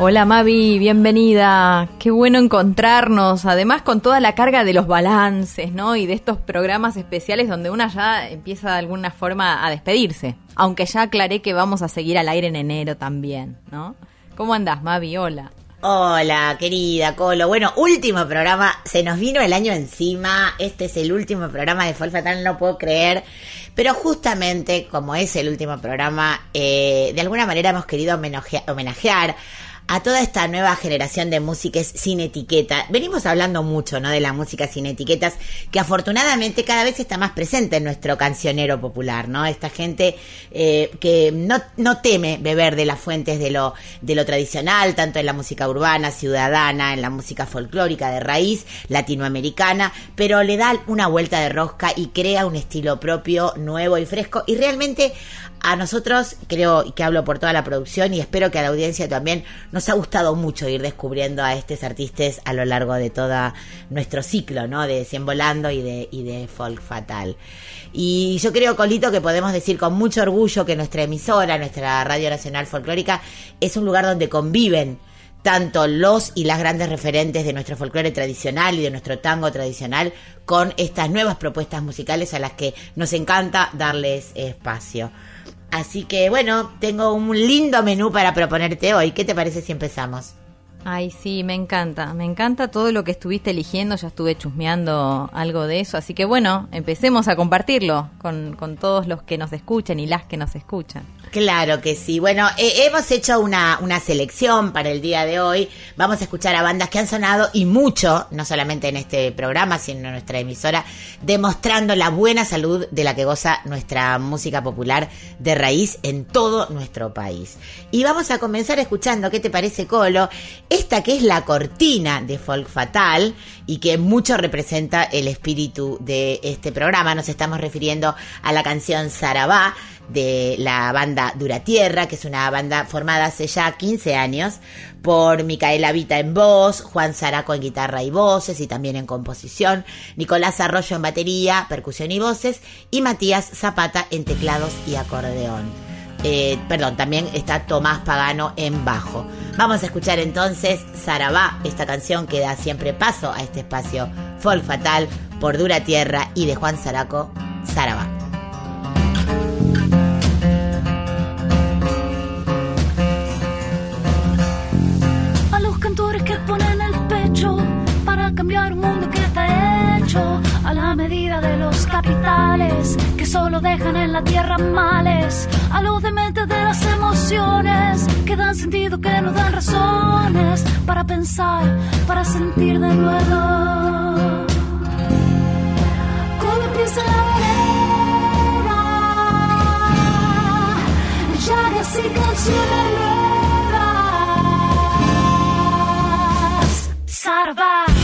Hola Mavi, bienvenida. Qué bueno encontrarnos, además con toda la carga de los balances, ¿no? Y de estos programas especiales donde una ya empieza de alguna forma a despedirse. Aunque ya aclaré que vamos a seguir al aire en enero también, ¿no? ¿Cómo andás, Mavi? Hola. Hola, querida Colo. Bueno, último programa. Se nos vino el año encima. Este es el último programa de Folk Fatal, no puedo creer. Pero justamente, como es el último programa, eh, de alguna manera hemos querido homenajea- homenajear a toda esta nueva generación de músicas sin etiqueta. Venimos hablando mucho, ¿no? De la música sin etiquetas, que afortunadamente cada vez está más presente en nuestro cancionero popular, ¿no? Esta gente eh, que no, no teme beber de las fuentes de lo, de lo tradicional, tanto en la música urbana, ciudadana, en la música folclórica de raíz, latinoamericana, pero le da una vuelta de rosca y crea un estilo propio, nuevo y fresco. Y realmente a nosotros, creo que hablo por toda la producción y espero que a la audiencia también, nos ha gustado mucho ir descubriendo a estos artistas a lo largo de todo nuestro ciclo, ¿no? De Cien Volando y de, y de Folk Fatal. Y yo creo, Colito, que podemos decir con mucho orgullo que nuestra emisora, nuestra Radio Nacional Folclórica, es un lugar donde conviven tanto los y las grandes referentes de nuestro folclore tradicional y de nuestro tango tradicional con estas nuevas propuestas musicales a las que nos encanta darles espacio. Así que bueno, tengo un lindo menú para proponerte hoy. ¿Qué te parece si empezamos? Ay, sí, me encanta. Me encanta todo lo que estuviste eligiendo. Ya estuve chusmeando algo de eso. Así que bueno, empecemos a compartirlo con, con todos los que nos escuchan y las que nos escuchan. Claro que sí. Bueno, eh, hemos hecho una, una selección para el día de hoy. Vamos a escuchar a bandas que han sonado y mucho, no solamente en este programa, sino en nuestra emisora, demostrando la buena salud de la que goza nuestra música popular de raíz en todo nuestro país. Y vamos a comenzar escuchando, ¿qué te parece, Colo? Esta que es la cortina de Folk Fatal y que mucho representa el espíritu de este programa. Nos estamos refiriendo a la canción Sarabá de la banda Dura Tierra, que es una banda formada hace ya 15 años por Micaela Vita en voz, Juan Zaraco en guitarra y voces y también en composición, Nicolás Arroyo en batería, percusión y voces y Matías Zapata en teclados y acordeón. Eh, perdón, también está Tomás Pagano en bajo. Vamos a escuchar entonces Sarabá, esta canción que da siempre paso a este espacio Folk Fatal por Dura Tierra y de Juan Zaraco, Sarabá. Para cambiar un mundo que está hecho a la medida de los capitales que solo dejan en la tierra males, a los dementes de las emociones que dan sentido, que nos dan razones para pensar, para sentir de nuevo. Cuando empieza la vereda, llagas y canciones nuevas. Sarva. A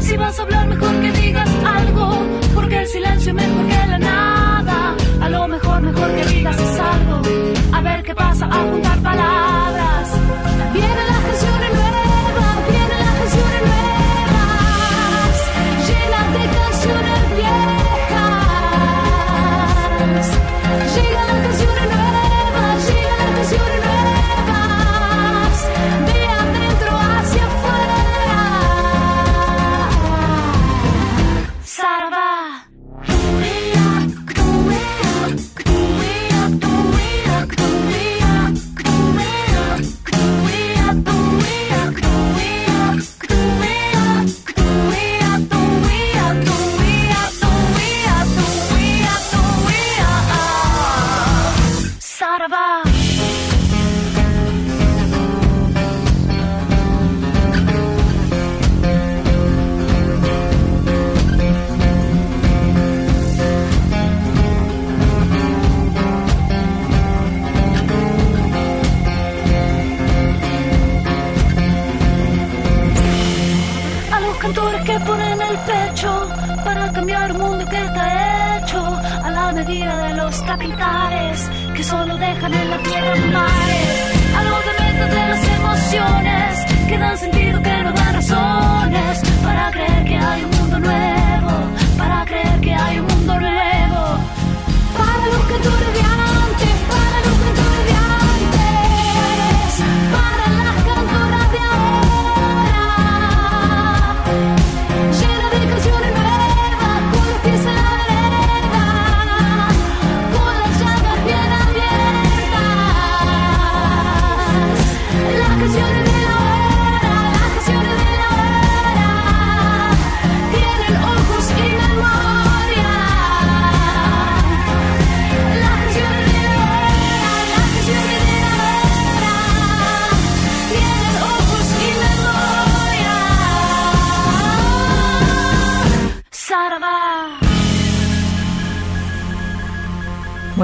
Si vas a hablar, mejor que digas algo, porque el silencio es mejor que la nada. A lo mejor, mejor que digas es algo. A ver qué pasa a juntar palabras.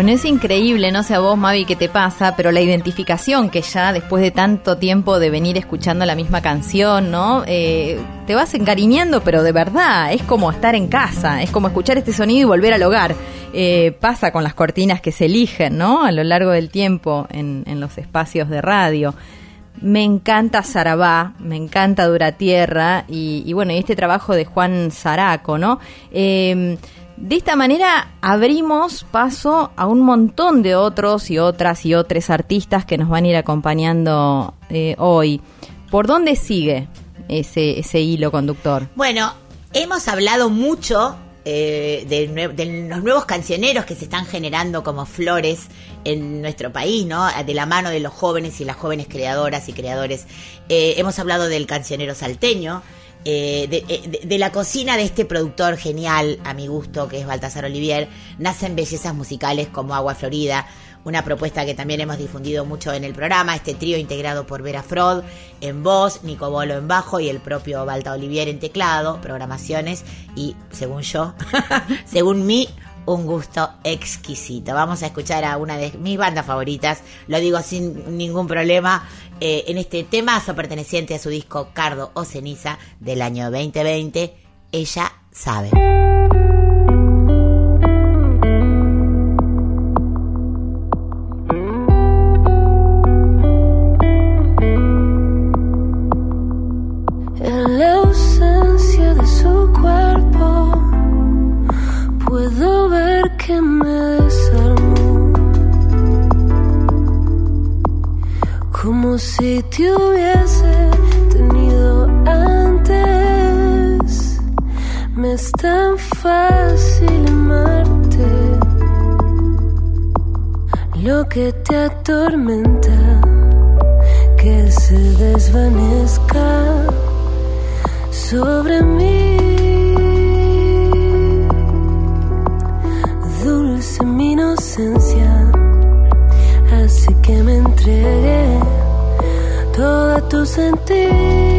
Bueno, es increíble, no sé a vos, Mavi, qué te pasa, pero la identificación que ya después de tanto tiempo de venir escuchando la misma canción, ¿no? Eh, te vas encariñando, pero de verdad, es como estar en casa, es como escuchar este sonido y volver al hogar. Eh, pasa con las cortinas que se eligen, ¿no? A lo largo del tiempo en, los espacios de radio. Me encanta Sarabá, me encanta Dura Tierra y, y bueno, y este trabajo de Juan Zaraco, ¿no? Eh, de esta manera abrimos paso a un montón de otros y otras y otros artistas que nos van a ir acompañando eh, hoy. ¿Por dónde sigue ese, ese hilo conductor? Bueno, hemos hablado mucho eh, de, de los nuevos cancioneros que se están generando como flores en nuestro país, ¿no? De la mano de los jóvenes y las jóvenes creadoras y creadores. Eh, hemos hablado del cancionero salteño. Eh, de, de- de la cocina de este productor genial, a mi gusto, que es Baltasar Olivier, nacen bellezas musicales como Agua Florida, una propuesta que también hemos difundido mucho en el programa, este trío integrado por Vera Frod en voz, Nico Bolo en bajo y el propio Balta Olivier en teclado, programaciones y, según yo, según mí, un gusto exquisito. Vamos a escuchar a una de mis bandas favoritas, lo digo sin ningún problema, eh, en este temazo perteneciente a su disco Cardo o Ceniza del año 2020, ella sabe. Si te hubiese tenido antes. Me es tan fácil amarte. Lo que te atormenta que se desvanezca sobre mí. Dulce mi inocencia, así que me entregué toda tu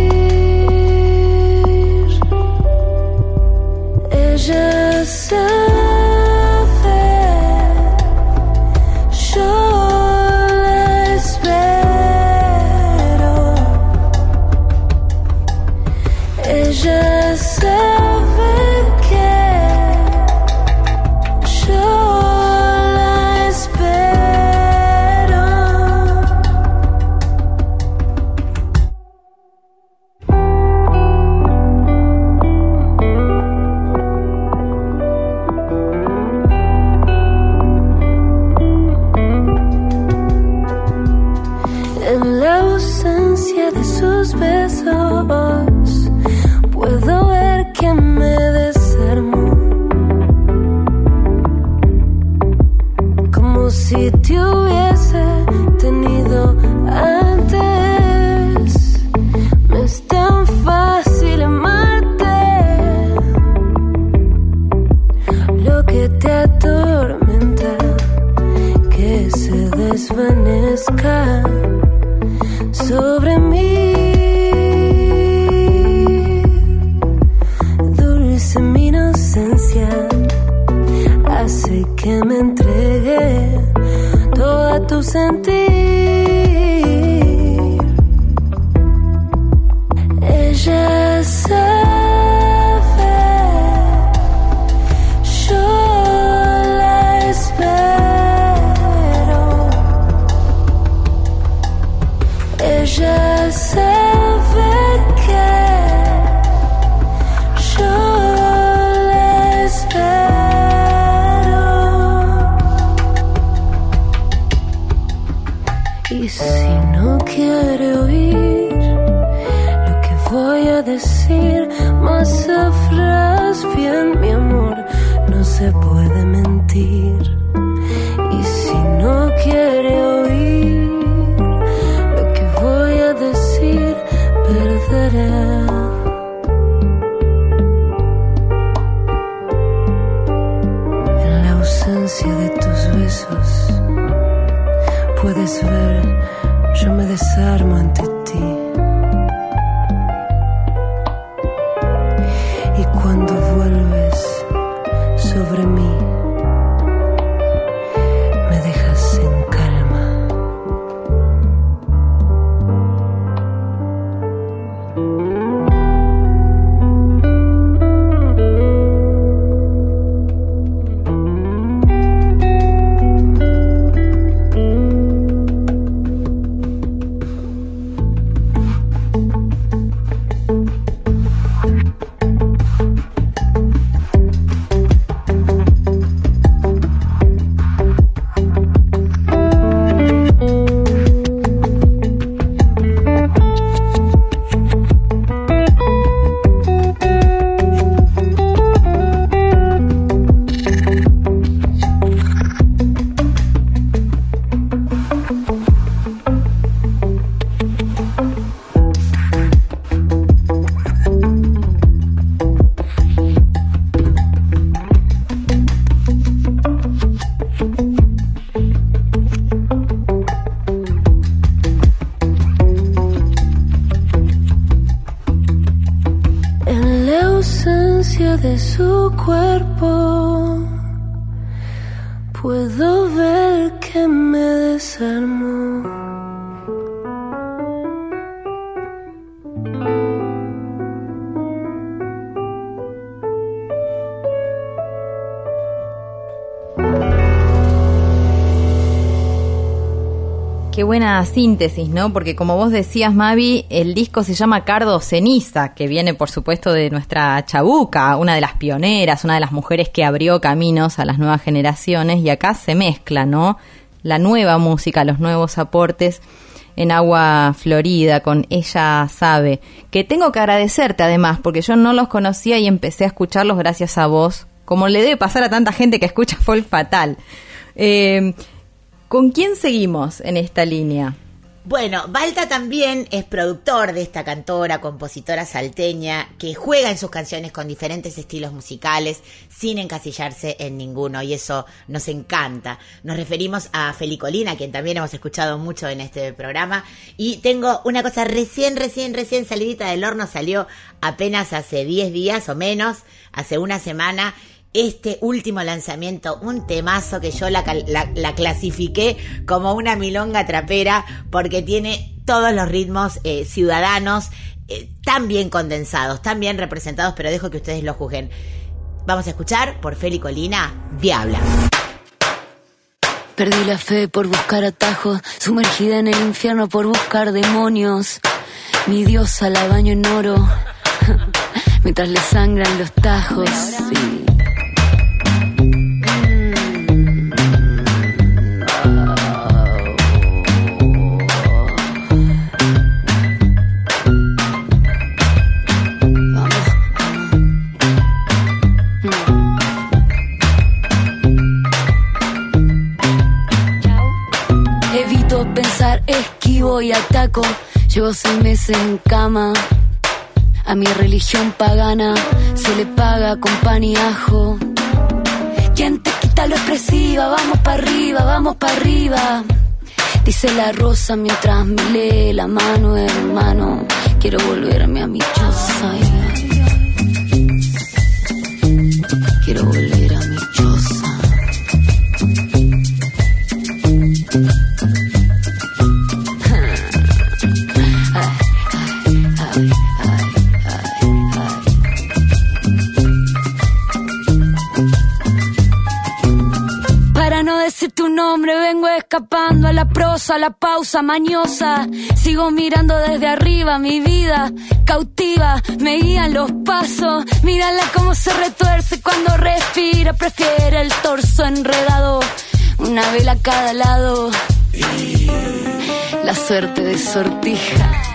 buena síntesis, ¿no? Porque como vos decías, Mavi, el disco se llama Cardo Ceniza, que viene, por supuesto, de nuestra Chabuca, una de las pioneras, una de las mujeres que abrió caminos a las nuevas generaciones, y acá se mezcla, ¿no? La nueva música, los nuevos aportes en Agua Florida con Ella Sabe, que tengo que agradecerte además, porque yo no los conocía y empecé a escucharlos gracias a vos, como le debe pasar a tanta gente que escucha Folk Fatal. Eh, ¿Con quién seguimos en esta línea? Bueno, Balta también es productor de esta cantora, compositora salteña, que juega en sus canciones con diferentes estilos musicales, sin encasillarse en ninguno, y eso nos encanta. Nos referimos a Felicolina, quien también hemos escuchado mucho en este programa, y tengo una cosa recién, recién, recién salidita del horno, salió apenas hace 10 días o menos, hace una semana, este último lanzamiento, un temazo que yo la, cal- la- la clasifiqué como una milonga trapera porque tiene todos los ritmos eh, ciudadanos eh, tan bien condensados, tan bien representados, pero dejo que ustedes lo juzguen. Vamos a escuchar por Feli Colina, Diabla. Perdí la fe por buscar atajos, sumergida en el infierno por buscar demonios. Mi diosa la baño en oro, mientras le sangran los tajos. sí. Y ataco. Llevo seis meses en cama. A mi religión pagana se le paga con pan y ajo. ¿Quién te quita lo expresiva? Vamos para arriba, vamos para arriba. Dice la rosa mientras me lee la mano, hermano. Quiero volverme a mi choza. Quiero volver nombre vengo escapando a la prosa, a la pausa mañosa. Sigo mirando desde arriba mi vida cautiva, me guían los pasos. Mírala cómo se retuerce cuando respira, prefiere el torso enredado. Una vela a cada lado. La suerte de sortija.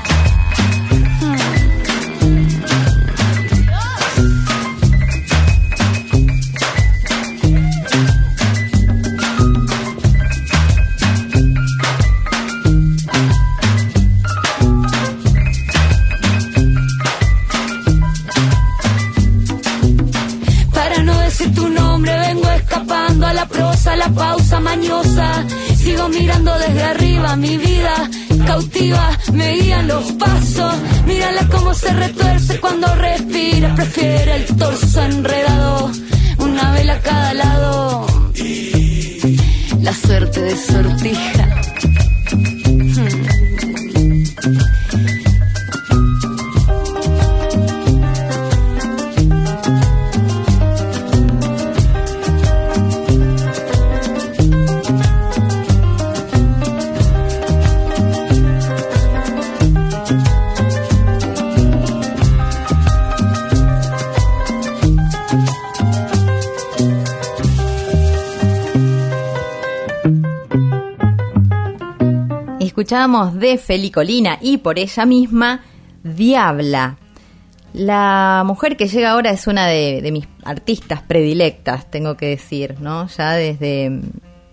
De Felicolina y por ella misma, Diabla. La mujer que llega ahora es una de, mis artistas predilectas, tengo que decir, ¿no? Ya desde,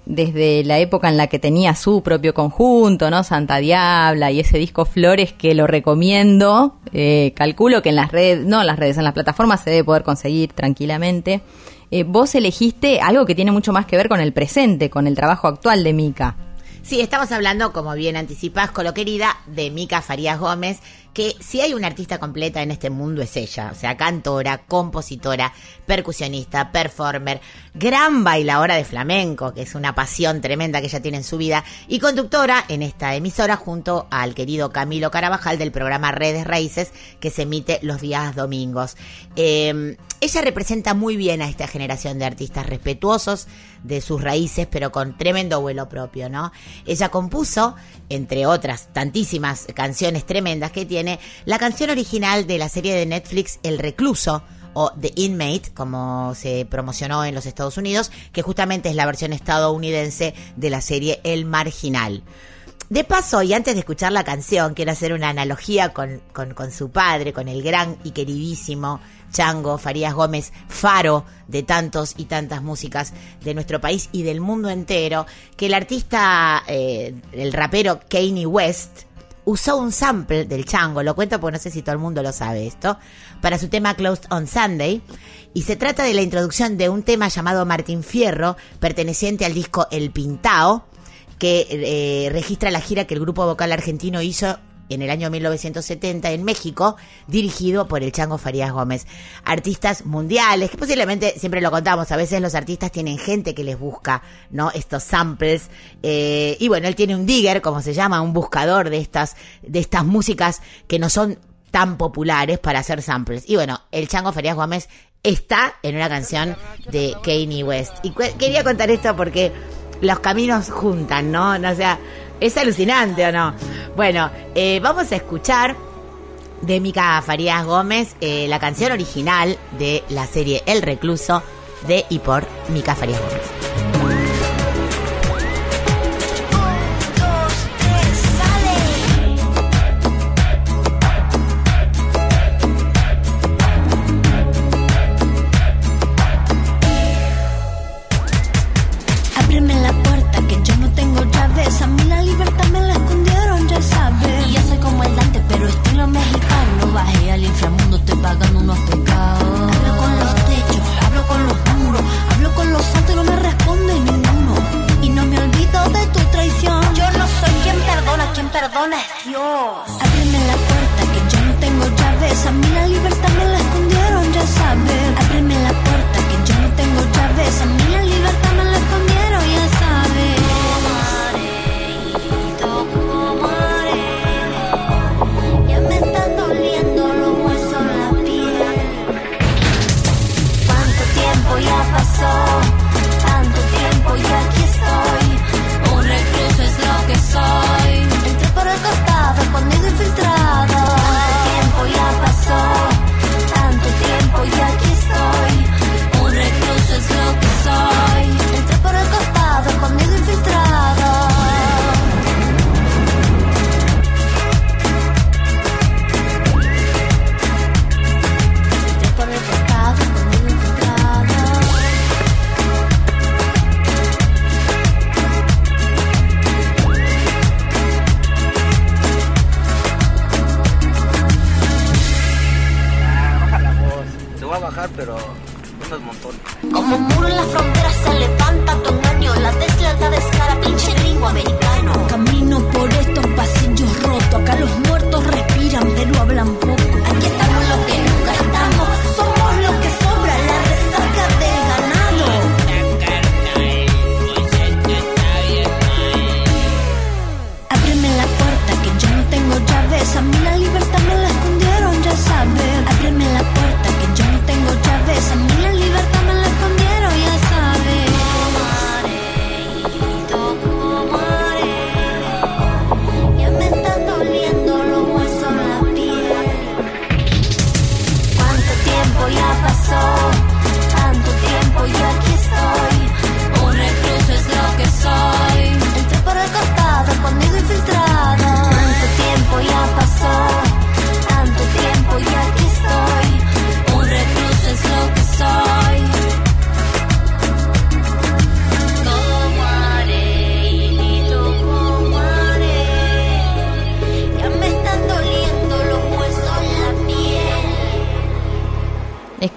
desde la época en la que tenía su propio conjunto, ¿no? Santa Diabla y ese disco Flores que lo recomiendo. Eh, calculo que en las redes, no en las redes, en las plataformas se debe poder conseguir tranquilamente. Eh, vos elegiste algo que tiene mucho más que ver con el presente, con el trabajo actual de Mica. Sí, estamos hablando, como bien anticipás, Colo querida, de Mica Farías Gómez, que si hay una artista completa en este mundo es ella, o sea, cantora, compositora, percusionista, performer, gran bailadora de flamenco, que es una pasión tremenda que ella tiene en su vida, y conductora en esta emisora junto al querido Camilo Carabajal del programa Redes Raíces, que se emite los días domingos. Eh, ella representa muy bien a esta generación de artistas respetuosos de sus raíces, pero con tremendo vuelo propio, ¿no? Ella compuso, entre otras tantísimas canciones tremendas que tiene, la canción original de la serie de Netflix El Recluso, o The Inmate, como se promocionó en los Estados Unidos, que justamente es la versión estadounidense de la serie El Marginal. De paso, y antes de escuchar la canción, quiero hacer una analogía con, con, con su padre, con el gran y queridísimo Chango Farías Gómez, faro de tantos y tantas músicas de nuestro país y del mundo entero, que el artista, eh, el rapero Kanye West, usó un sample del chango, lo cuento porque no sé si todo el mundo lo sabe esto, para su tema Closed on Sunday. Y se trata de la introducción de un tema llamado Martín Fierro, perteneciente al disco El Pintao, que eh, registra la gira que el grupo vocal argentino hizo en el año 1970 en México, dirigido por el Chango Farías Gómez. Artistas mundiales, que posiblemente siempre lo contamos, a veces los artistas tienen gente que les busca, ¿no? Estos samples. Eh, y bueno, él tiene un digger, como se llama, un buscador de estas, de estas músicas que no son tan populares para hacer samples. Y bueno, el Chango Farías Gómez está en una canción de Kanye West. Y quería contar esto porque los caminos juntan, ¿no? O sea, es alucinante o no. Bueno, eh, vamos a escuchar de Mica Farías Gómez eh, la canción original de la serie El Recluso de y por Mica Farías Gómez.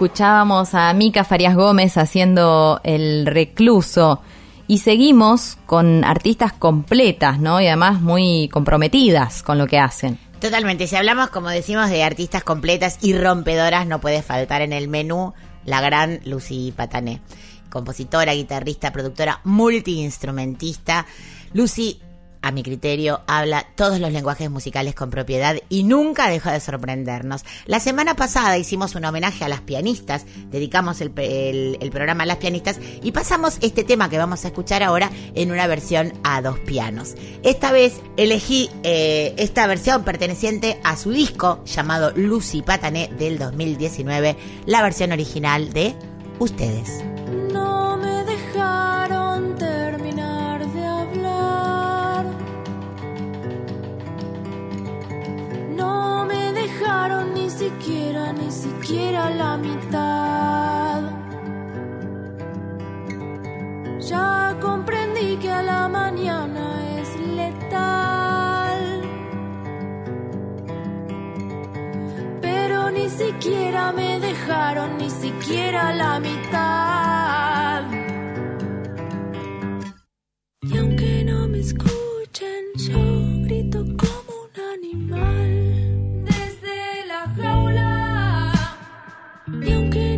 Escuchábamos a Mica Farias Gómez haciendo El Recluso y seguimos con artistas completas, ¿no? Y además muy comprometidas con lo que hacen. Totalmente, si hablamos, como decimos, de artistas completas y rompedoras, no puede faltar en el menú la gran Lucy Patané, compositora, guitarrista, productora, multiinstrumentista. Lucy, a mi criterio, habla todos los lenguajes musicales con propiedad y nunca deja de sorprendernos. La semana pasada hicimos un homenaje a las pianistas, dedicamos el, programa a las pianistas y pasamos este tema que vamos a escuchar ahora en una versión a dos pianos. Esta vez elegí eh, esta versión perteneciente a su disco llamado Lucy Patané del 2019, la versión original de Ustedes. No me dejaron No me dejaron ni siquiera, ni siquiera la mitad. Ya comprendí que a la mañana es letal. Pero ni siquiera me dejaron, ni siquiera la mitad. Y aunque no me escuchen, yo grito como un animal Y aunque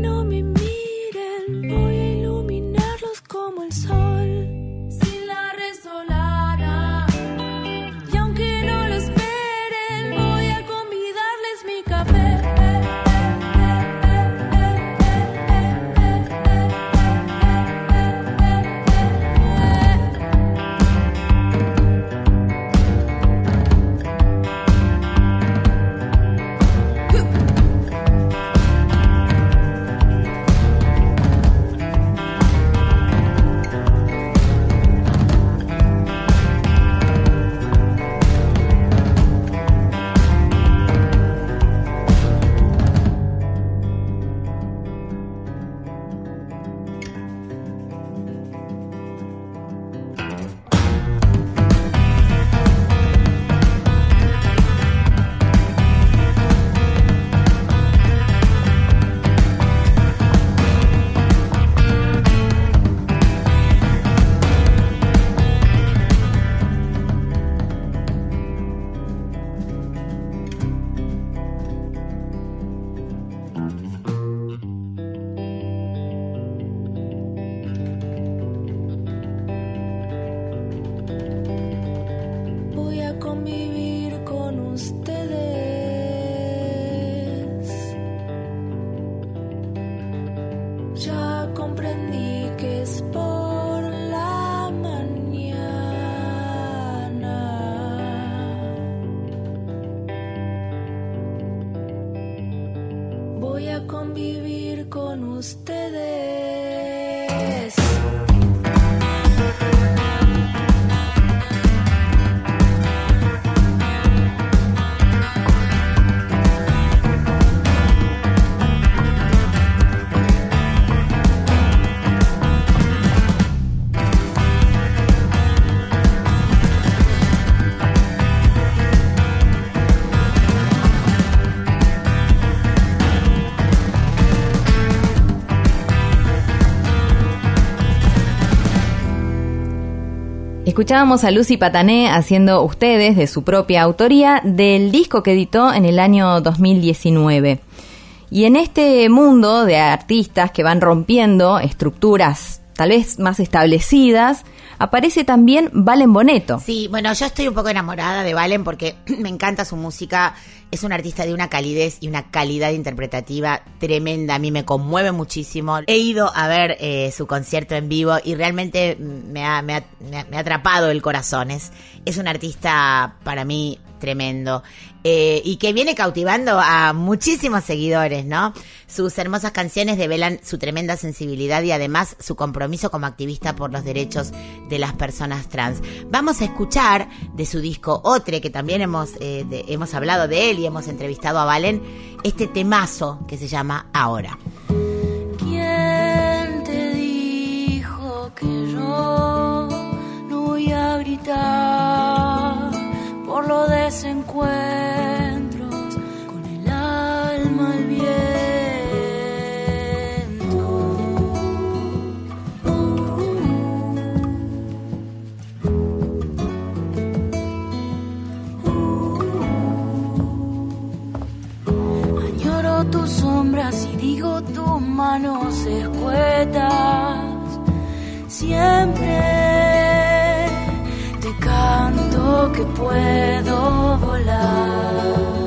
Escuchábamos a Lucy Patané haciendo Ustedes de su propia autoría del disco que editó en el año 2019. Y en este mundo de artistas que van rompiendo estructuras tal vez más establecidas, aparece también Valen Boneto. Sí, bueno, yo estoy un poco enamorada de Valen porque me encanta su música. Es un artista de una calidez y una calidad interpretativa tremenda. A mí me conmueve muchísimo. He ido a ver eh, su concierto en vivo y realmente me ha, me ha- me ha- atrapado el corazón. Es, es un artista para mí tremendo eh, y que viene cautivando a muchísimos seguidores, ¿no? Sus hermosas canciones develan su tremenda sensibilidad y además su compromiso como activista por los derechos de las personas trans. Vamos a escuchar de su disco Otre, que también hemos, eh, hemos hablado de él y hemos entrevistado a Valen, este temazo que se llama Ahora. ¿Quién te dijo que yo no voy a gritar por los desencuentros con el alma al viento? Añoro tus sombras y digo tus manos escuetas. Siempre te canto que puedo volar.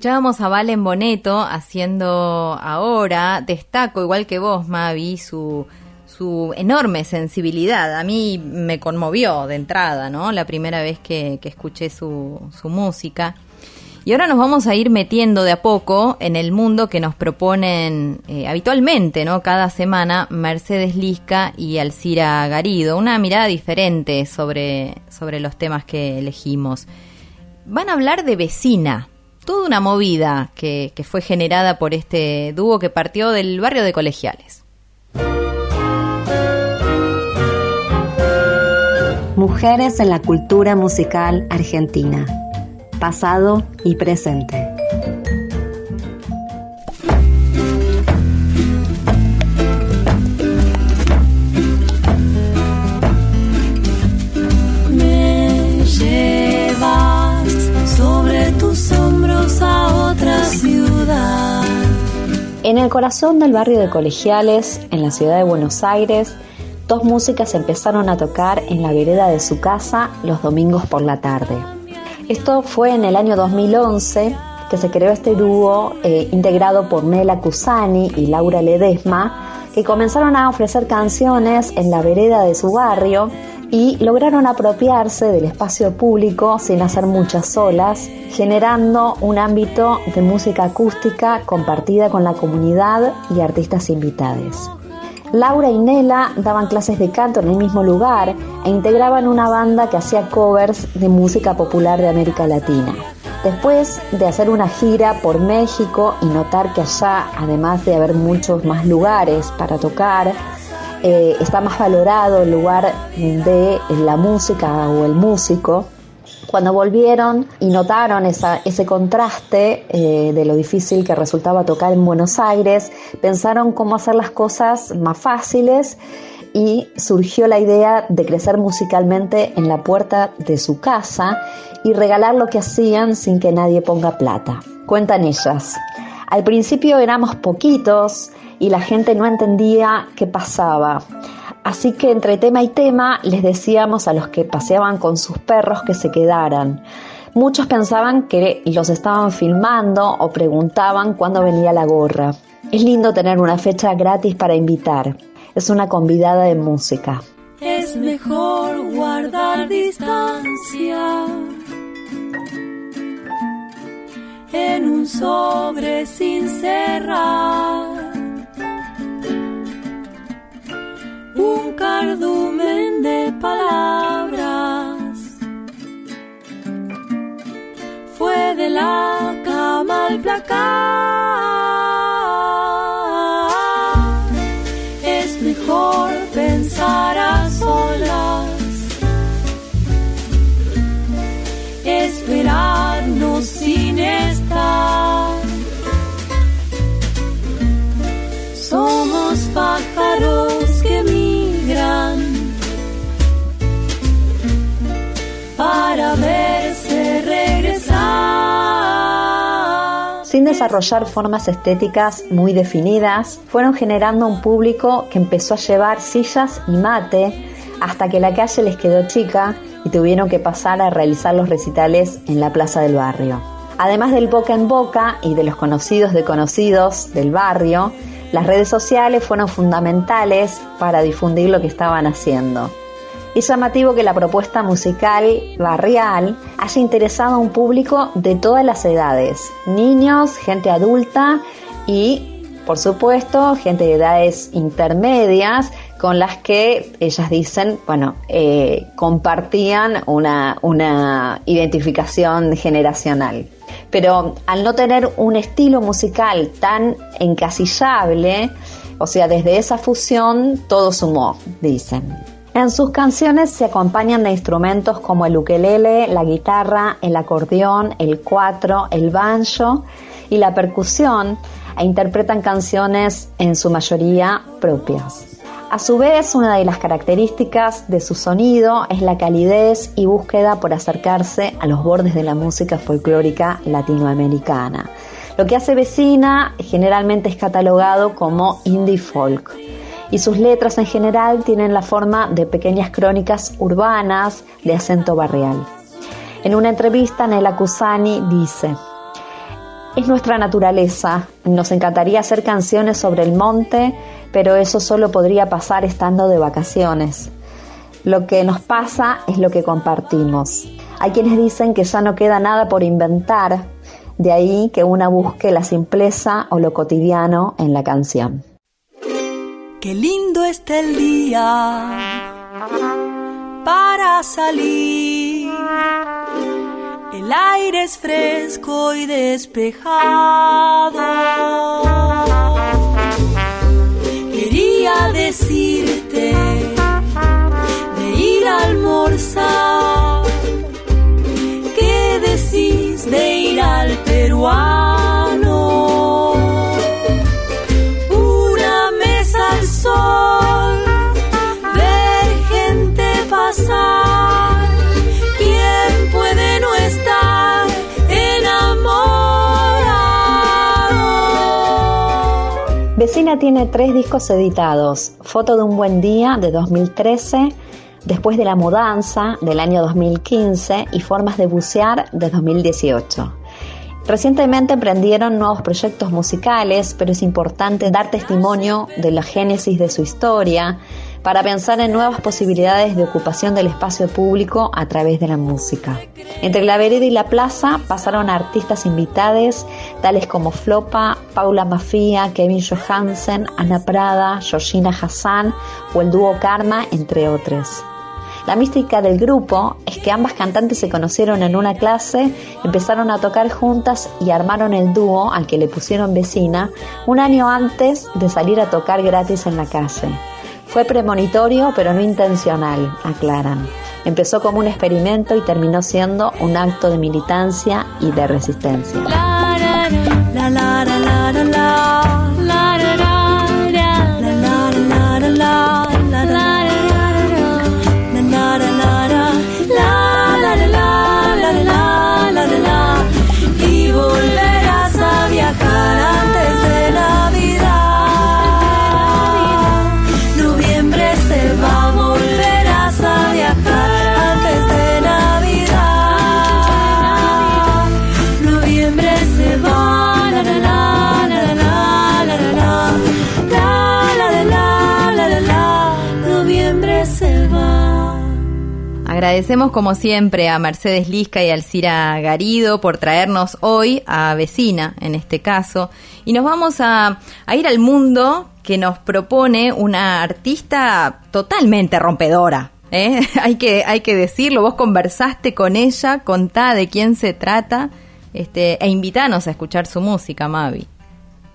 Escuchábamos a Valen Boneto haciendo ahora, destaco igual que vos, Mavi, su, su enorme sensibilidad. A mí me conmovió de entrada, ¿no? La primera vez que, que escuché su, su música. Y ahora nos vamos a ir metiendo de a poco en el mundo que nos proponen eh, habitualmente, ¿no? Cada semana Mercedes Lisca y Alcira Garido, una mirada diferente sobre, sobre los temas que elegimos. Van a hablar de vecina, toda una movida que, que fue generada por este dúo que partió del barrio de Colegiales. Mujeres en la cultura musical argentina pasado y presente. En el corazón del barrio de Colegiales, en la ciudad de Buenos Aires, dos músicas empezaron a tocar en la vereda de su casa los domingos por la tarde. Esto fue en el año 2011 que se creó este dúo eh, integrado por Nela Cusani y Laura Ledesma, que comenzaron a ofrecer canciones en la vereda de su barrio y lograron apropiarse del espacio público sin hacer muchas olas, generando un ámbito de música acústica compartida con la comunidad y artistas invitados. Laura y Nela daban clases de canto en el mismo lugar e integraban una banda que hacía covers de música popular de América Latina. Después de hacer una gira por México y notar que allá, además de haber muchos más lugares para tocar, eh, está más valorado el lugar de la música o el músico, cuando volvieron y notaron ese contraste eh, de lo difícil que resultaba tocar en Buenos Aires, pensaron cómo hacer las cosas más fáciles y surgió la idea de crecer musicalmente en la puerta de su casa y regalar lo que hacían sin que nadie ponga plata. Cuentan ellas. Al principio éramos poquitos y la gente no entendía qué pasaba. Así que entre tema y tema les decíamos a los que paseaban con sus perros que se quedaran. Muchos pensaban que los estaban filmando o preguntaban cuándo venía la gorra. Es lindo tener una fecha gratis para invitar. Es una convidada de música. Es mejor guardar distancia en un sobre sin cerrar. Un cardumen de palabras. Fue de la cama al placar. Desarrollar formas estéticas muy definidas, fueron generando un público que empezó a llevar sillas y mate hasta que la calle les quedó chica y tuvieron que pasar a realizar los recitales en la plaza del barrio. Además del boca en boca y de los conocidos de conocidos del barrio, las redes sociales fueron fundamentales para difundir lo que estaban haciendo. Es llamativo que la propuesta musical barrial haya interesado a un público de todas las edades, niños, gente adulta y, por supuesto, gente de edades intermedias con las que ellas dicen, bueno, eh, compartían una, una identificación generacional pero al no tener un estilo musical tan encasillable, o sea, desde esa fusión todo sumó, dicen. En sus canciones se acompañan de instrumentos como el ukelele, la guitarra, el acordeón, el cuatro, el banjo y la percusión e interpretan canciones en su mayoría propias. A su vez, una de las características de su sonido es la calidez y búsqueda por acercarse a los bordes de la música folclórica latinoamericana. Lo que hace Vecina generalmente es catalogado como indie folk. Y sus letras en general tienen la forma de pequeñas crónicas urbanas de acento barrial. En una entrevista, Nela Cusani dice, es nuestra naturaleza, nos encantaría hacer canciones sobre el monte, pero eso solo podría pasar estando de vacaciones. Lo que nos pasa es lo que compartimos. Hay quienes dicen que ya no queda nada por inventar, de ahí que una busque la simpleza o lo cotidiano en la canción. Qué lindo está el día para salir. El aire es fresco y despejado. Tiene tres discos editados, Foto de un buen día de 2013, Después de la mudanza del año 2015 y Formas de bucear de 2018. Recientemente emprendieron nuevos proyectos musicales, pero es importante dar testimonio de la génesis de su historia para pensar en nuevas posibilidades de ocupación del espacio público a través de la música. Entre la vereda y la plaza pasaron artistas invitados tales como Flopa, Paula Mafia, Kevin Johansen, Ana Prada, Georgina Hassan o el dúo Karma, entre otros. La mística del grupo es que ambas cantantes se conocieron en una clase, empezaron a tocar juntas y armaron el dúo al que le pusieron vecina un año antes de salir a tocar gratis en la calle. Fue premonitorio pero no intencional, aclaran. Empezó como un experimento y terminó siendo un acto de militancia y de resistencia. Agradecemos como siempre a Mercedes Lisca y Alcira Garido por traernos hoy a Vecina, en este caso, y nos vamos a, ir al mundo que nos propone una artista totalmente rompedora. ¿eh? hay, que, hay que decirlo, vos conversaste con ella, contá de quién se trata este, e invitanos a escuchar su música, Mavi.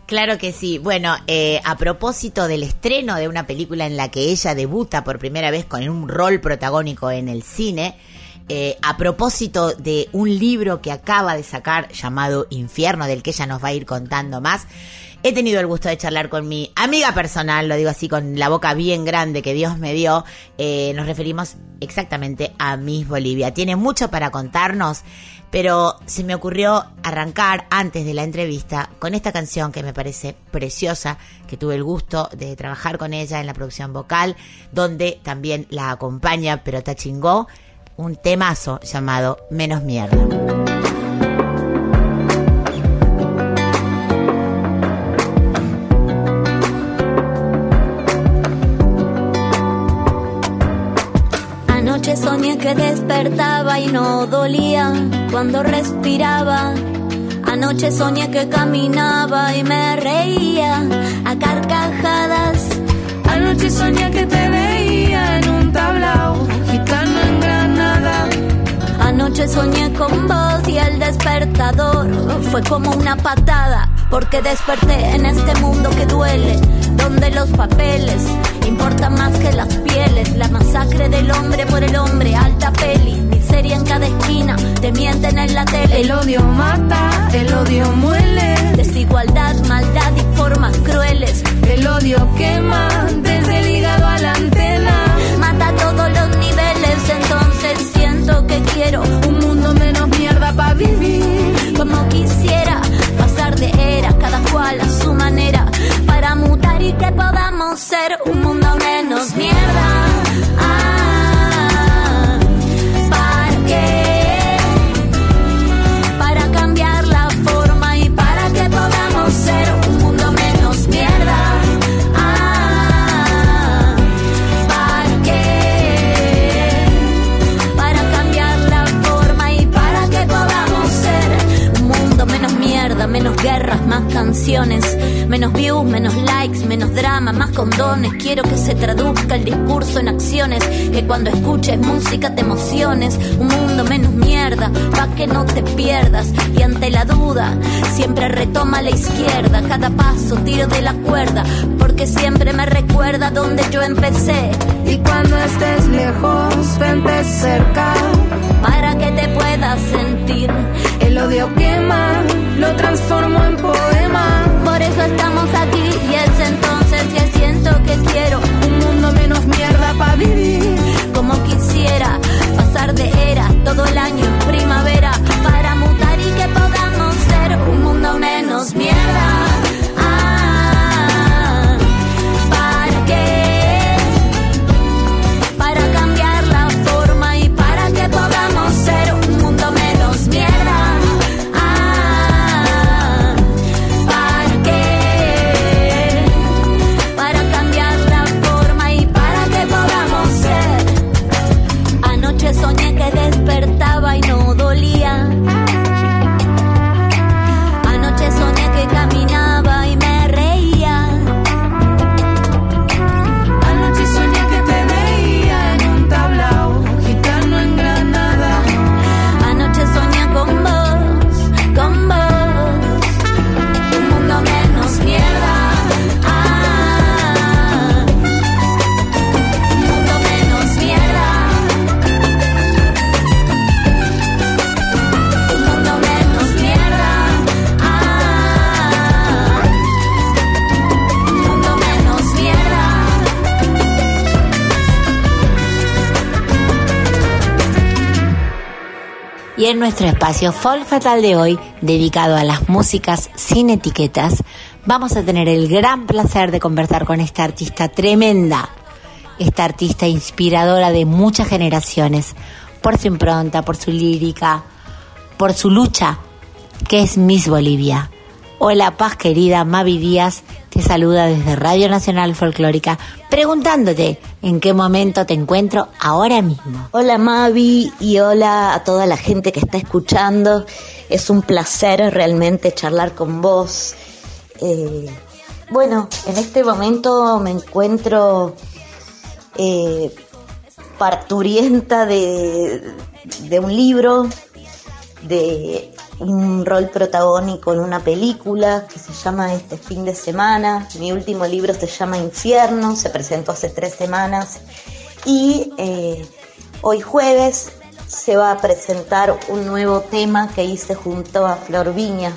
Claro que sí. Bueno, eh, a propósito del estreno de una película en la que ella debuta por primera vez con un rol protagónico en el cine, eh, a propósito de un libro que acaba de sacar llamado Infierno, del que ella nos va a ir contando más, he tenido el gusto de charlar con mi amiga personal, lo digo así con la boca bien grande que Dios me dio. Eh, nos referimos exactamente a Miss Bolivia. Tiene mucho para contarnos pero se me ocurrió arrancar antes de la entrevista con esta canción que me parece preciosa, que tuve el gusto de trabajar con ella en la producción vocal, donde también la acompaña pero chingó un temazo llamado Menos Mierda. Que despertaba y no dolía cuando respiraba. Anoche soñé que caminaba y me reía a carcajadas. Anoche soñé que te veía Anoche soñé con vos y el despertador fue como una patada, porque desperté en este mundo que duele, donde los papeles importan más que las pieles, la masacre del hombre por el hombre, alta peli, miseria en cada esquina, te mienten en la tele. El odio mata, el odio muele, Desigualdad, maldad y formas crueles, el odio quema desde amanhecer o mundo canciones, menos views, menos likes, menos drama, más condones. Quiero que se traduzca el discurso en acciones, que cuando escuches música te emociones. Un mundo menos mierda, pa' que no te pierdas. Y ante la duda, siempre retoma la izquierda. Cada paso tiro de la cuerda, porque siempre me recuerda donde yo empecé. Y cuando estés lejos, vente cerca. Para que te puedas sentir. El odio quema, lo transformo en poema. Por eso estamos aquí y es entonces que siento que quiero Un mundo menos mierda pa' vivir. como quisiera pasar de era todo el año en primavera En nuestro espacio Folk Fatal de hoy, dedicado a las músicas sin etiquetas, vamos a tener el gran placer de conversar con esta artista tremenda, esta artista inspiradora de muchas generaciones, por su impronta, por su lírica, por su lucha, que es Miss Bolivia. Hola Paz querida, Mavi Díaz te saluda desde Radio Nacional Folclórica, preguntándote en qué momento te encuentro ahora mismo. Hola Mavi y hola a toda la gente que está escuchando. Es un placer realmente charlar con vos. Eh, bueno, en este momento me encuentro eh, parturienta de, de un libro, de un rol protagónico en una película que se llama Este fin de semana. Mi último libro se llama Infierno, se presentó hace tres semanas. Y eh, hoy jueves se va a presentar un nuevo tema que hice junto a Flor Viña.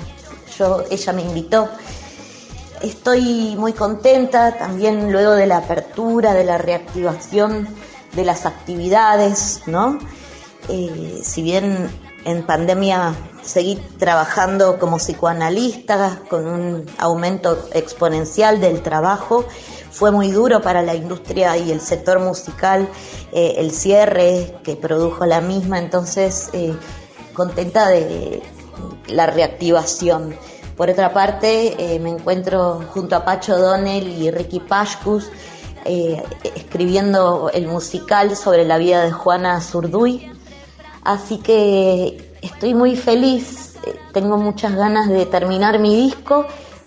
Yo, ella me invitó. Estoy muy contenta también luego de la apertura, de la reactivación de las actividades, ¿no? Eh, si bien en pandemia seguí trabajando como psicoanalista con un aumento exponencial del trabajo, fue muy duro para la industria y el sector musical eh, el cierre que produjo la misma, entonces eh, contenta de la reactivación. Por otra parte, eh, me encuentro junto a Pacho Donnell y Ricky Pashkus escribiendo el musical sobre la vida de Juana Zurduy. Así que estoy muy feliz, eh, tengo muchas ganas de terminar mi disco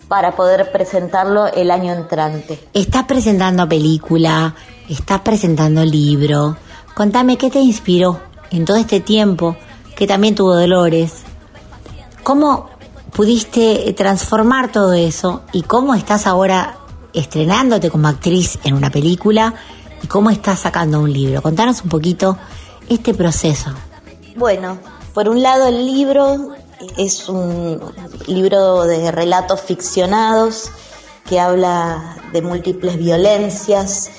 para poder presentarlo el año entrante. Estás presentando película, estás presentando libro. Contame qué te inspiró en todo este tiempo, que también tuvo dolores. ¿Cómo pudiste transformar todo eso y cómo estás ahora estrenándote como actriz en una película y cómo estás sacando un libro? Contanos un poquito este proceso. Bueno, por un lado el libro es un libro de relatos ficcionados que habla de múltiples violencias,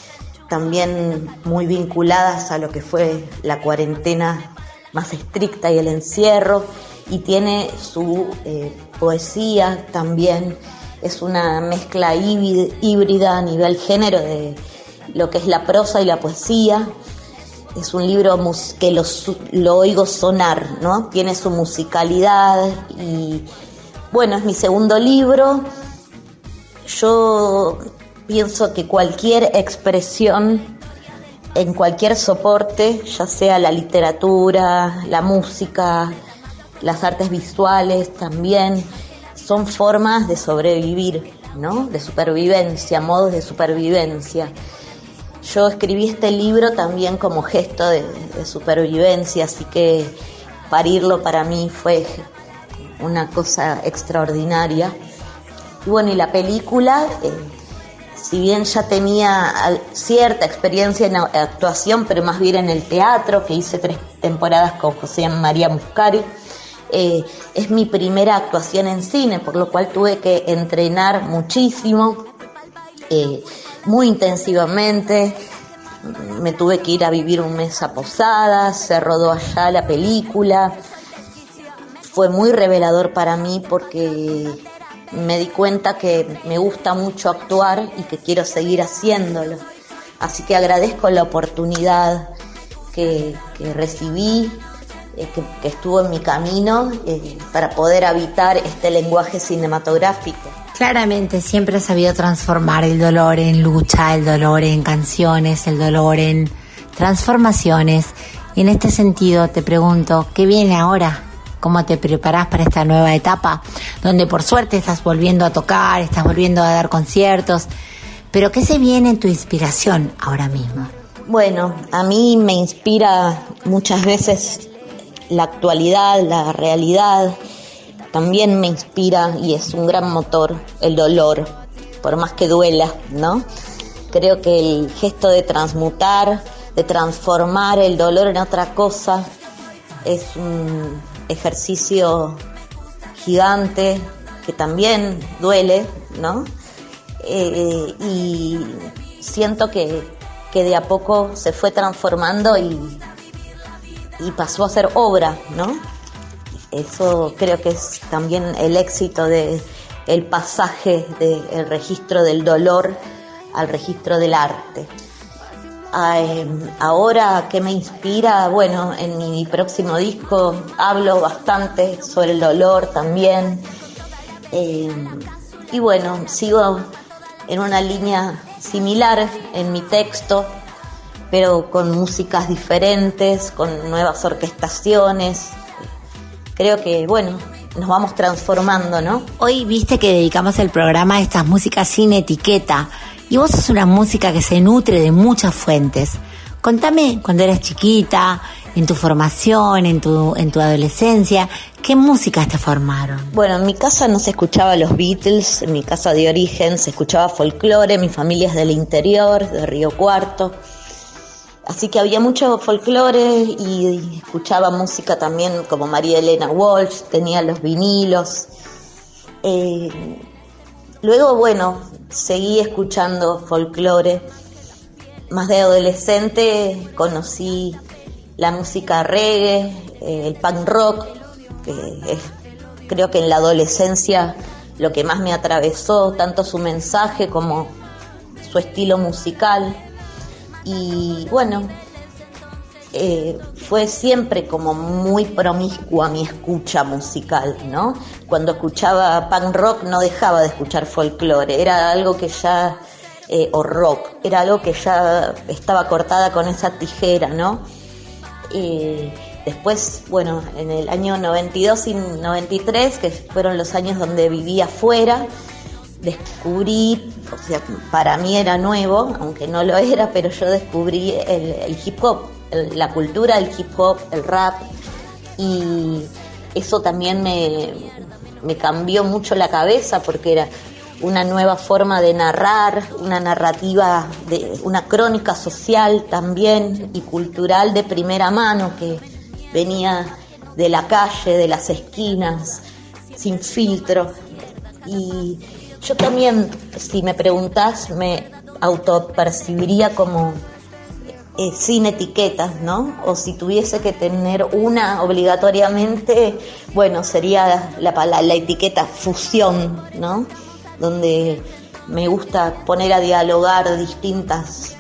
también muy vinculadas a lo que fue la cuarentena más estricta y el encierro, y tiene su eh, poesía también es una mezcla híbrida a nivel género de lo que es la prosa y la poesía. Es un libro que lo, lo oigo sonar, ¿no? Tiene su musicalidad y bueno, es mi segundo libro. Yo pienso que cualquier expresión en cualquier soporte, ya sea la literatura, la música, las artes visuales también, son formas de sobrevivir, ¿no? De supervivencia, modos de supervivencia. Yo escribí este libro también como gesto de, supervivencia, así que parirlo para mí fue una cosa extraordinaria. Y bueno, y la película, eh, si bien ya tenía cierta experiencia en actuación, pero más bien en el teatro, que hice tres temporadas con José María Muscari, eh, es mi primera actuación en cine, por lo cual tuve que entrenar muchísimo, eh, muy intensivamente. Me tuve que ir a vivir un mes a Posadas, se rodó allá la película. Fue muy revelador para mí porque me di cuenta que me gusta mucho actuar y que quiero seguir haciéndolo. Así que agradezco la oportunidad que, que recibí, eh, que, estuvo en mi camino eh, para poder habitar este lenguaje cinematográfico. Claramente siempre has sabido transformar el dolor en lucha, el dolor en canciones, el dolor en transformaciones. Y en este sentido te pregunto, ¿qué viene ahora? ¿Cómo te preparas para esta nueva etapa? Donde por suerte estás volviendo a tocar, estás volviendo a dar conciertos. Pero ¿qué se viene en tu inspiración ahora mismo? Bueno, a mí me inspira muchas veces la actualidad, la realidad. También me inspira y es un gran motor el dolor, por más que duela, ¿no? Creo que el gesto de transmutar, de transformar el dolor en otra cosa, es un ejercicio gigante que también duele, ¿no? Eh, y siento que, que de a poco se fue transformando y, y pasó a ser obra, ¿no? Eso creo que es también el éxito de el pasaje del registro del dolor al registro del arte. Ah, eh, Ahora, ¿qué me inspira? Bueno, en mi próximo disco hablo bastante sobre el dolor también. Eh, y bueno, sigo en una línea similar en mi texto, pero con músicas diferentes, con nuevas orquestaciones. Creo que, bueno, nos vamos transformando, ¿no? Hoy viste que dedicamos el programa a estas músicas sin etiqueta. Y vos sos una música que se nutre de muchas fuentes. Contame cuando eras chiquita, en tu formación, en tu, en tu adolescencia, ¿qué músicas te formaron? Bueno, en mi casa no se escuchaba los Beatles, en mi casa de origen se escuchaba folclore, mi familia es del interior, de Río Cuarto. Así que había mucho folclore y escuchaba música también como María Elena Walsh, tenía los vinilos. Eh, luego, bueno, seguí escuchando folclore. Más de adolescente conocí la música reggae, eh, el punk rock, que es creo que en la adolescencia lo que más me atravesó, tanto su mensaje como su estilo musical. Y bueno, eh, fue siempre como muy promiscua mi escucha musical, ¿no? Cuando escuchaba punk rock no dejaba de escuchar folclore, era algo que ya, eh, o rock, era algo que ya estaba cortada con esa tijera, ¿no? Eh, después, bueno, en el año 92 y 93, que fueron los años donde vivía afuera, descubrí, o sea, para mí era nuevo, aunque no lo era, pero yo descubrí el, hip hop, la cultura del hip hop, el rap, y eso también me, me cambió mucho la cabeza porque era una nueva forma de narrar, una narrativa, de una crónica social también y cultural de primera mano que venía de la calle, de las esquinas, sin filtro. Y yo también, si me preguntás, me autopercibiría como eh, sin etiquetas, ¿no? O si tuviese que tener una obligatoriamente, bueno, sería la, pala- la etiqueta fusión, ¿no? donde me gusta poner a dialogar distintas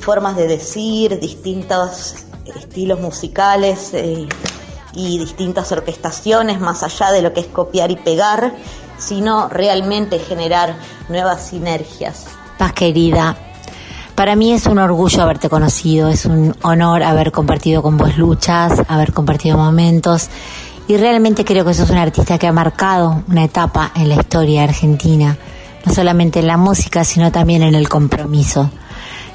formas de decir, distintos estilos musicales eh, y distintas orquestaciones, más allá de lo que es copiar y pegar, sino realmente generar nuevas sinergias. Paz querida, para mí es un orgullo haberte conocido, es un honor haber compartido con vos luchas, haber compartido momentos y realmente creo que sos un artista que ha marcado una etapa en la historia argentina, no solamente en la música, sino también en el compromiso.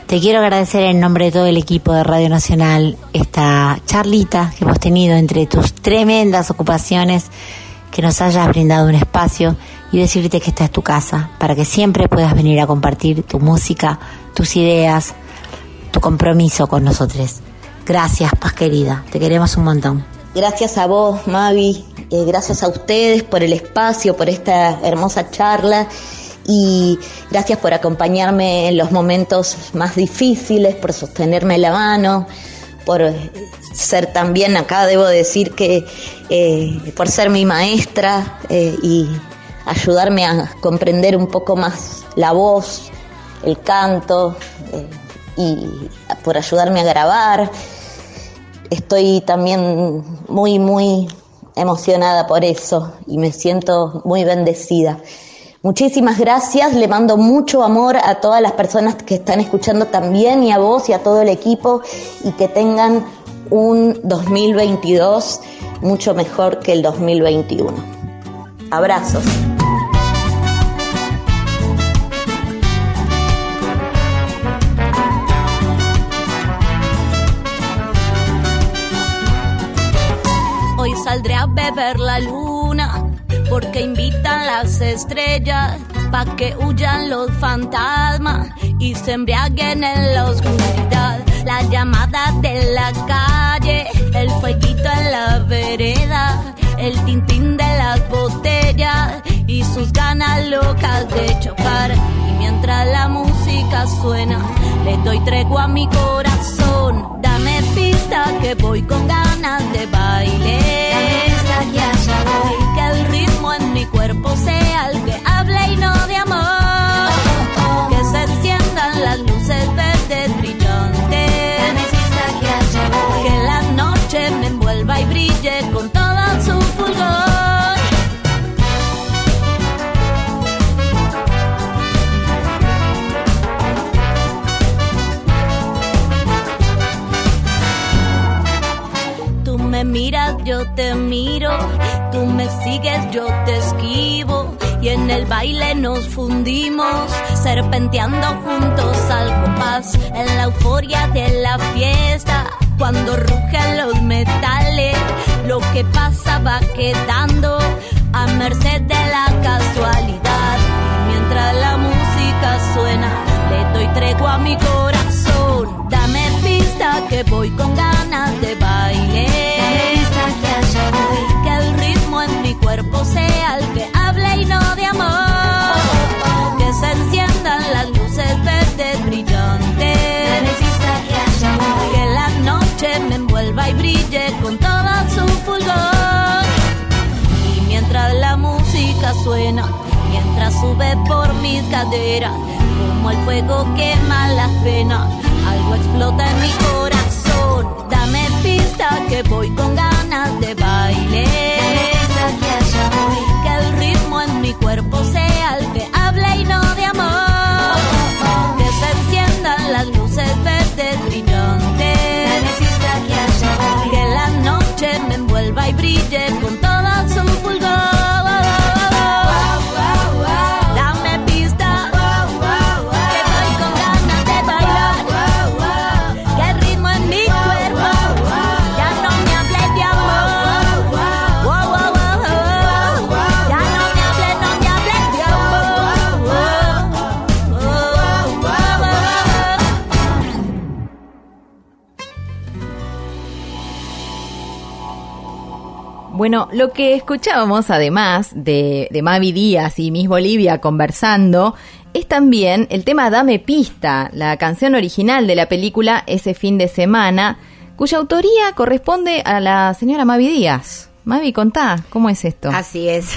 Te quiero agradecer en nombre de todo el equipo de Radio Nacional esta charlita que hemos tenido entre tus tremendas ocupaciones, que nos hayas brindado un espacio y decirte que esta es tu casa, para que siempre puedas venir a compartir tu música, tus ideas, tu compromiso con nosotros. Gracias, Paz querida, te queremos un montón. Gracias a vos, Mavi, eh, gracias a ustedes por el espacio, por esta hermosa charla y gracias por acompañarme en los momentos más difíciles, por sostenerme la mano, por ser también, acá debo decir que eh, por ser mi maestra eh, y ayudarme a comprender un poco más la voz, el canto y por ayudarme a grabar estoy también muy, muy emocionada por eso y me siento muy bendecida. Muchísimas gracias, le mando mucho amor a todas las personas que están escuchando también y a vos y a todo el equipo y que tengan un 2022 mucho mejor que el 2021. Abrazos. Hoy saldré a beber la luna porque invitan las estrellas pa' que huyan los fantasmas y se embriaguen en la oscuridad. La llamada de la calle, el fueguito en la vereda, el tintín de las botellas y sus ganas locas de chocar. Y mientras la música suena, le doy tregua a mi corazón. Dame pista que voy con ganas de baile. Dame pista que en mi cuerpo sea el que hable y no de amor. Que se enciendan las luces verdes brillantes. Dame pista que. Que la noche me envuelva y brille con todo su fulgor. Tú me miras, yo te miro, tú me sigues, yo te esquivo y en el baile nos fundimos, serpenteando juntos al compás, en la euforia de la fiesta, cuando rugen los metales, lo que pasa va quedando a merced de la casualidad. Mientras la música suena, le doy tregua a mi corazón, dame pista que voy con ganas de baile. Cuerpo sea el que hable y no de amor. Que se enciendan las luces verdes brillantes. que la noche me envuelva y brille con todo su fulgor. Y mientras la música suena, mientras sube por mis caderas, como el fuego quema las venas, algo explota en mi corazón. Dame pista que voy con ganas de baile. Con Bueno, lo que escuchábamos además de, de Mavi Díaz y Miss Bolivia conversando es también el tema Dame Pista, la canción original de la película Ese fin de semana, cuya autoría corresponde a la señora Mavi Díaz. Mavi, contá, ¿cómo es esto? Así es.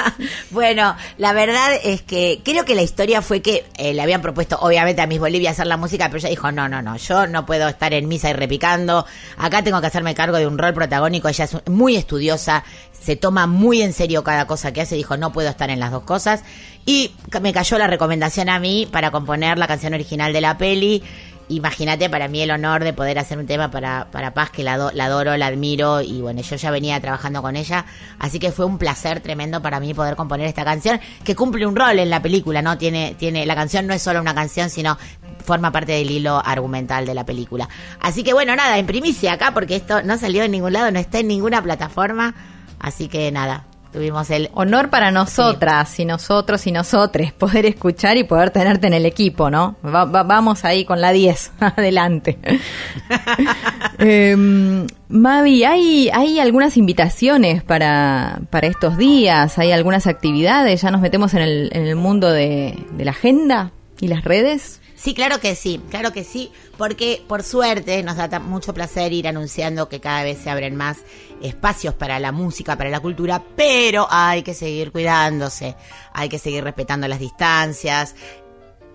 bueno, la verdad es que creo que la historia fue que eh, le habían propuesto, obviamente, a Miss Bolivia hacer la música, pero ella dijo, no, no, no, yo no puedo estar en misa y repicando, acá tengo que hacerme cargo de un rol protagónico, ella es muy estudiosa, se toma muy en serio cada cosa que hace, dijo, no puedo estar en las dos cosas, y me cayó la recomendación a mí para componer la canción original de la peli, Imagínate para mí el honor de poder hacer un tema para, para Paz, que la, ado- la adoro, la admiro y bueno, yo ya venía trabajando con ella, así que fue un placer tremendo para mí poder componer esta canción que cumple un rol en la película, ¿no? Tiene, tiene, la canción no es solo una canción, sino forma parte del hilo argumental de la película. Así que bueno, nada, en primicia acá porque esto no salió en ningún lado, no está en ninguna plataforma, así que nada, tuvimos el Honor para nosotras y nosotros y nosotres poder escuchar y poder tenerte en el equipo, ¿no? Va- va- vamos ahí con la 10, adelante. Em, Mavi, ¿hay, ¿hay algunas invitaciones para, para estos días? ¿Hay algunas actividades? ¿Ya nos metemos en el, en el mundo de, de la agenda y las redes? Sí, claro que sí, claro que sí, porque por suerte nos da mucho placer ir anunciando que cada vez se abren más espacios para la música, para la cultura, pero hay que seguir cuidándose, hay que seguir respetando las distancias.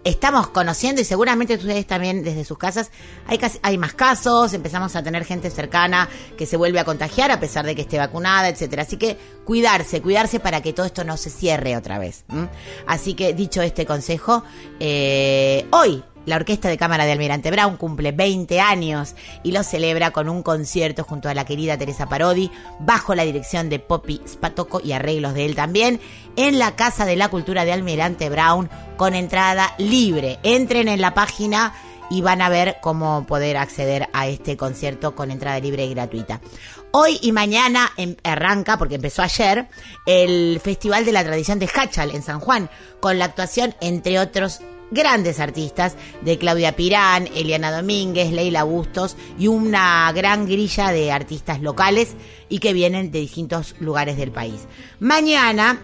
Estamos conociendo y seguramente ustedes también desde sus casas hay, cas- hay más casos, empezamos a tener gente cercana que se vuelve a contagiar a pesar de que esté vacunada, etcétera. Así que cuidarse, cuidarse para que todo esto no se cierre otra vez. Así que dicho este consejo, eh, hoy la Orquesta de Cámara de Almirante Brown cumple 20 años y lo celebra con un concierto junto a la querida Teresa Parodi, bajo la dirección de Poppy Spatoco y arreglos de él también, en la Casa de la Cultura de Almirante Brown con entrada libre. Entren en la página y van a ver cómo poder acceder a este concierto con entrada libre y gratuita. Hoy y mañana em- arranca, porque empezó ayer, el Festival de la Tradición de Hachal en San Juan, con la actuación, entre otros, grandes artistas de Claudia Pirán, Eliana Domínguez, Leila Bustos y una gran grilla de artistas locales y que vienen de distintos lugares del país. Mañana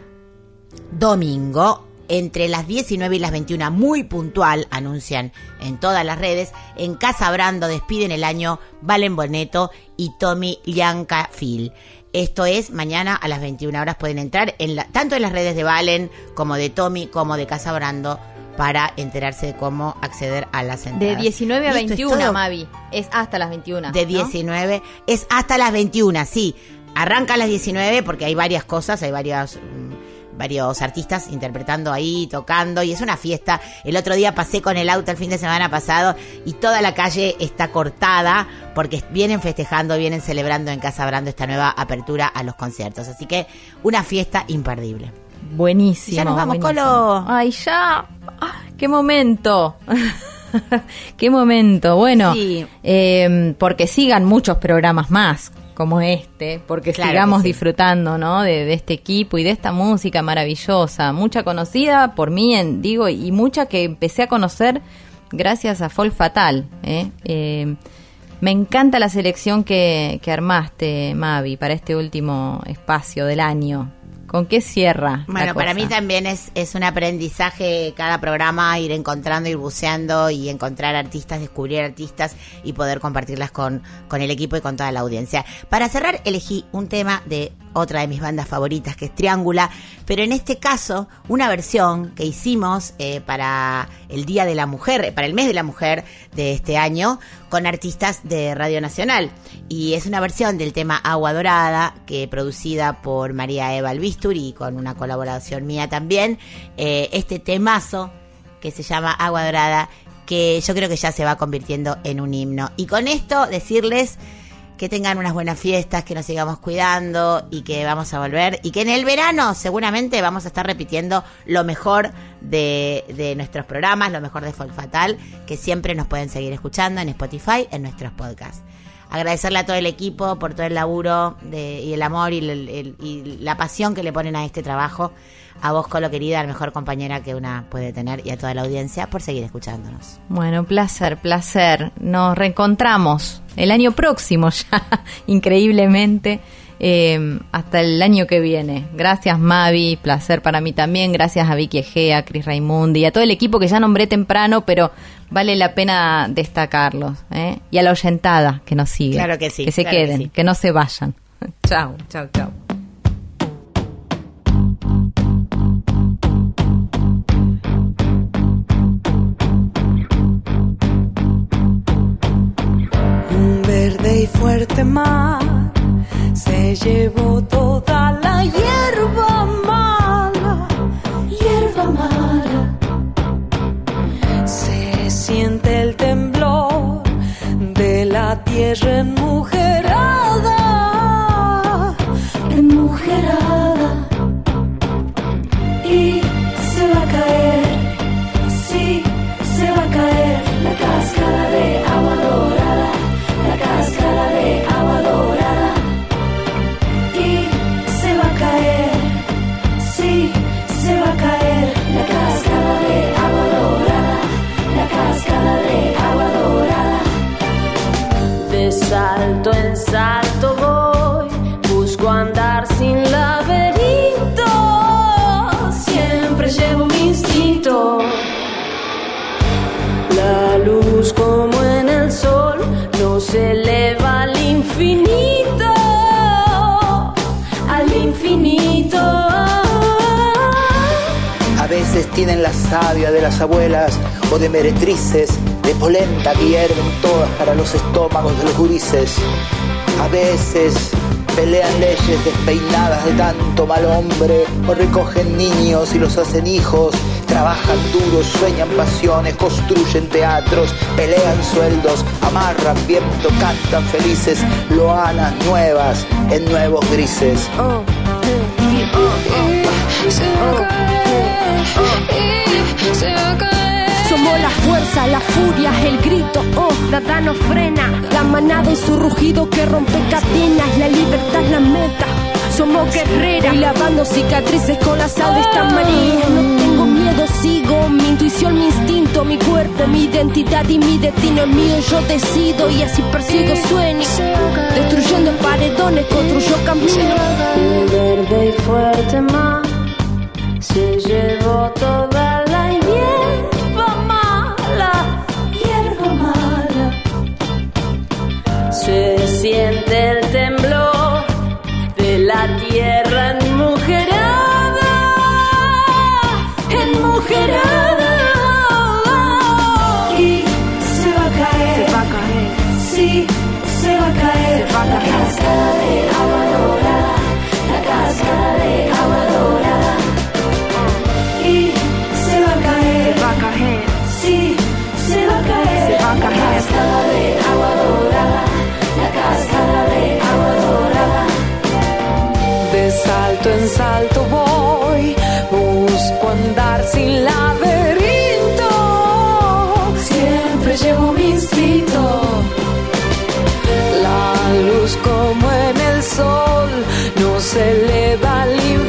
domingo, entre las 19 y las 21, muy puntual, anuncian en todas las redes, en Casa Brando despiden el año Valen Boneto y Tommy Lianca Phil. Esto es mañana a las 21 horas pueden entrar en la- tanto en las redes de Valen como de Tommy como de Casa Brando para enterarse de cómo acceder a las De entradas. 19 a Y esto es 21, todo. Mavi. Es hasta las 21. De ¿no? 19 es hasta las 21, sí. Arranca a las 19 porque hay varias cosas, hay varios, mm, varios artistas interpretando ahí, tocando y es una fiesta. El otro día pasé con el auto el fin de semana pasado y toda la calle está cortada porque vienen festejando, vienen celebrando en Casa Brando esta nueva apertura a los conciertos. Así que una fiesta imperdible. Buenísimo. Ya nos vamos, buenísimo. Colo. Ay, ya. ¡Qué momento! ¡Qué momento! Bueno, Sí. eh, porque sigan muchos programas más como este, porque Claro sigamos sí. disfrutando, ¿no? De, de este equipo y de esta música maravillosa, mucha conocida por mí, en, digo, y mucha que empecé a conocer gracias a Folk Fatal. ¿eh? Eh, me encanta la selección que, que armaste, Mavi, para este último espacio del año. ¿Con qué cierra? Bueno, para mí también es, es un aprendizaje cada programa, ir encontrando, ir buceando y encontrar artistas, descubrir artistas y poder compartirlas con, con el equipo y con toda la audiencia. Para cerrar, elegí un tema de otra de mis bandas favoritas, que es Triángula, pero en este caso, una versión que hicimos eh, para el Día de la Mujer, para el mes de la mujer de este año, con artistas de Radio Nacional. Y es una versión del tema Agua Dorada, que producida por María Eva Albistur y con una colaboración mía también. Eh, este temazo que se llama Agua Dorada, que yo creo que ya se va convirtiendo en un himno. Y con esto decirles que tengan unas buenas fiestas, que nos sigamos cuidando y que vamos a volver y que en el verano seguramente vamos a estar repitiendo lo mejor de, de nuestros programas, lo mejor de Folk Fatal, que siempre nos pueden seguir escuchando en Spotify, en nuestros podcasts. Agradecerle a todo el equipo por todo el laburo de- y el amor y, el- el- y la pasión que le ponen a este trabajo. A vos, Colo querida, la mejor compañera que una puede tener y a toda la audiencia por seguir escuchándonos. Bueno, placer, placer. Nos reencontramos el año próximo ya, increíblemente, eh, hasta el año que viene. Gracias Mavi, placer para mí también. Gracias a Vicky Egea, a Cris Raimundi y a todo el equipo que ya nombré temprano, pero vale la pena destacarlos. ¿eh? Y a la oyentada que nos sigue. Claro que sí, Que se claro que queden, sí. que no se vayan. chau, chau, chau. Hacen hijos, trabajan duros, sueñan pasiones, construyen teatros, pelean sueldos, amarran viento, cantan felices, loanas nuevas en nuevos grises. Somos la fuerza, la furia, el grito, oh, nada nos frena. La manada y su rugido que rompe cadenas, la libertad la meta. Somos guerreras y lavando cicatrices con la sal de esta María. No tengo miedo, sigo mi intuición, mi instinto, mi cuerpo, mi identidad y mi destino es mío. Yo decido y así persigo sueños. Destruyendo paredones, construyo camino. Un verde y fuerte mar se llevó toda De aguadora, la cascada de aguadora, y se va a caer. Se va a caer, si se va a caer. La cascada de aguadora, la cascada de aguadora. De salto en salto voy, busco andar sin laberinto. Siempre llevo mi instinto: la luz colorada sol nos eleva libre.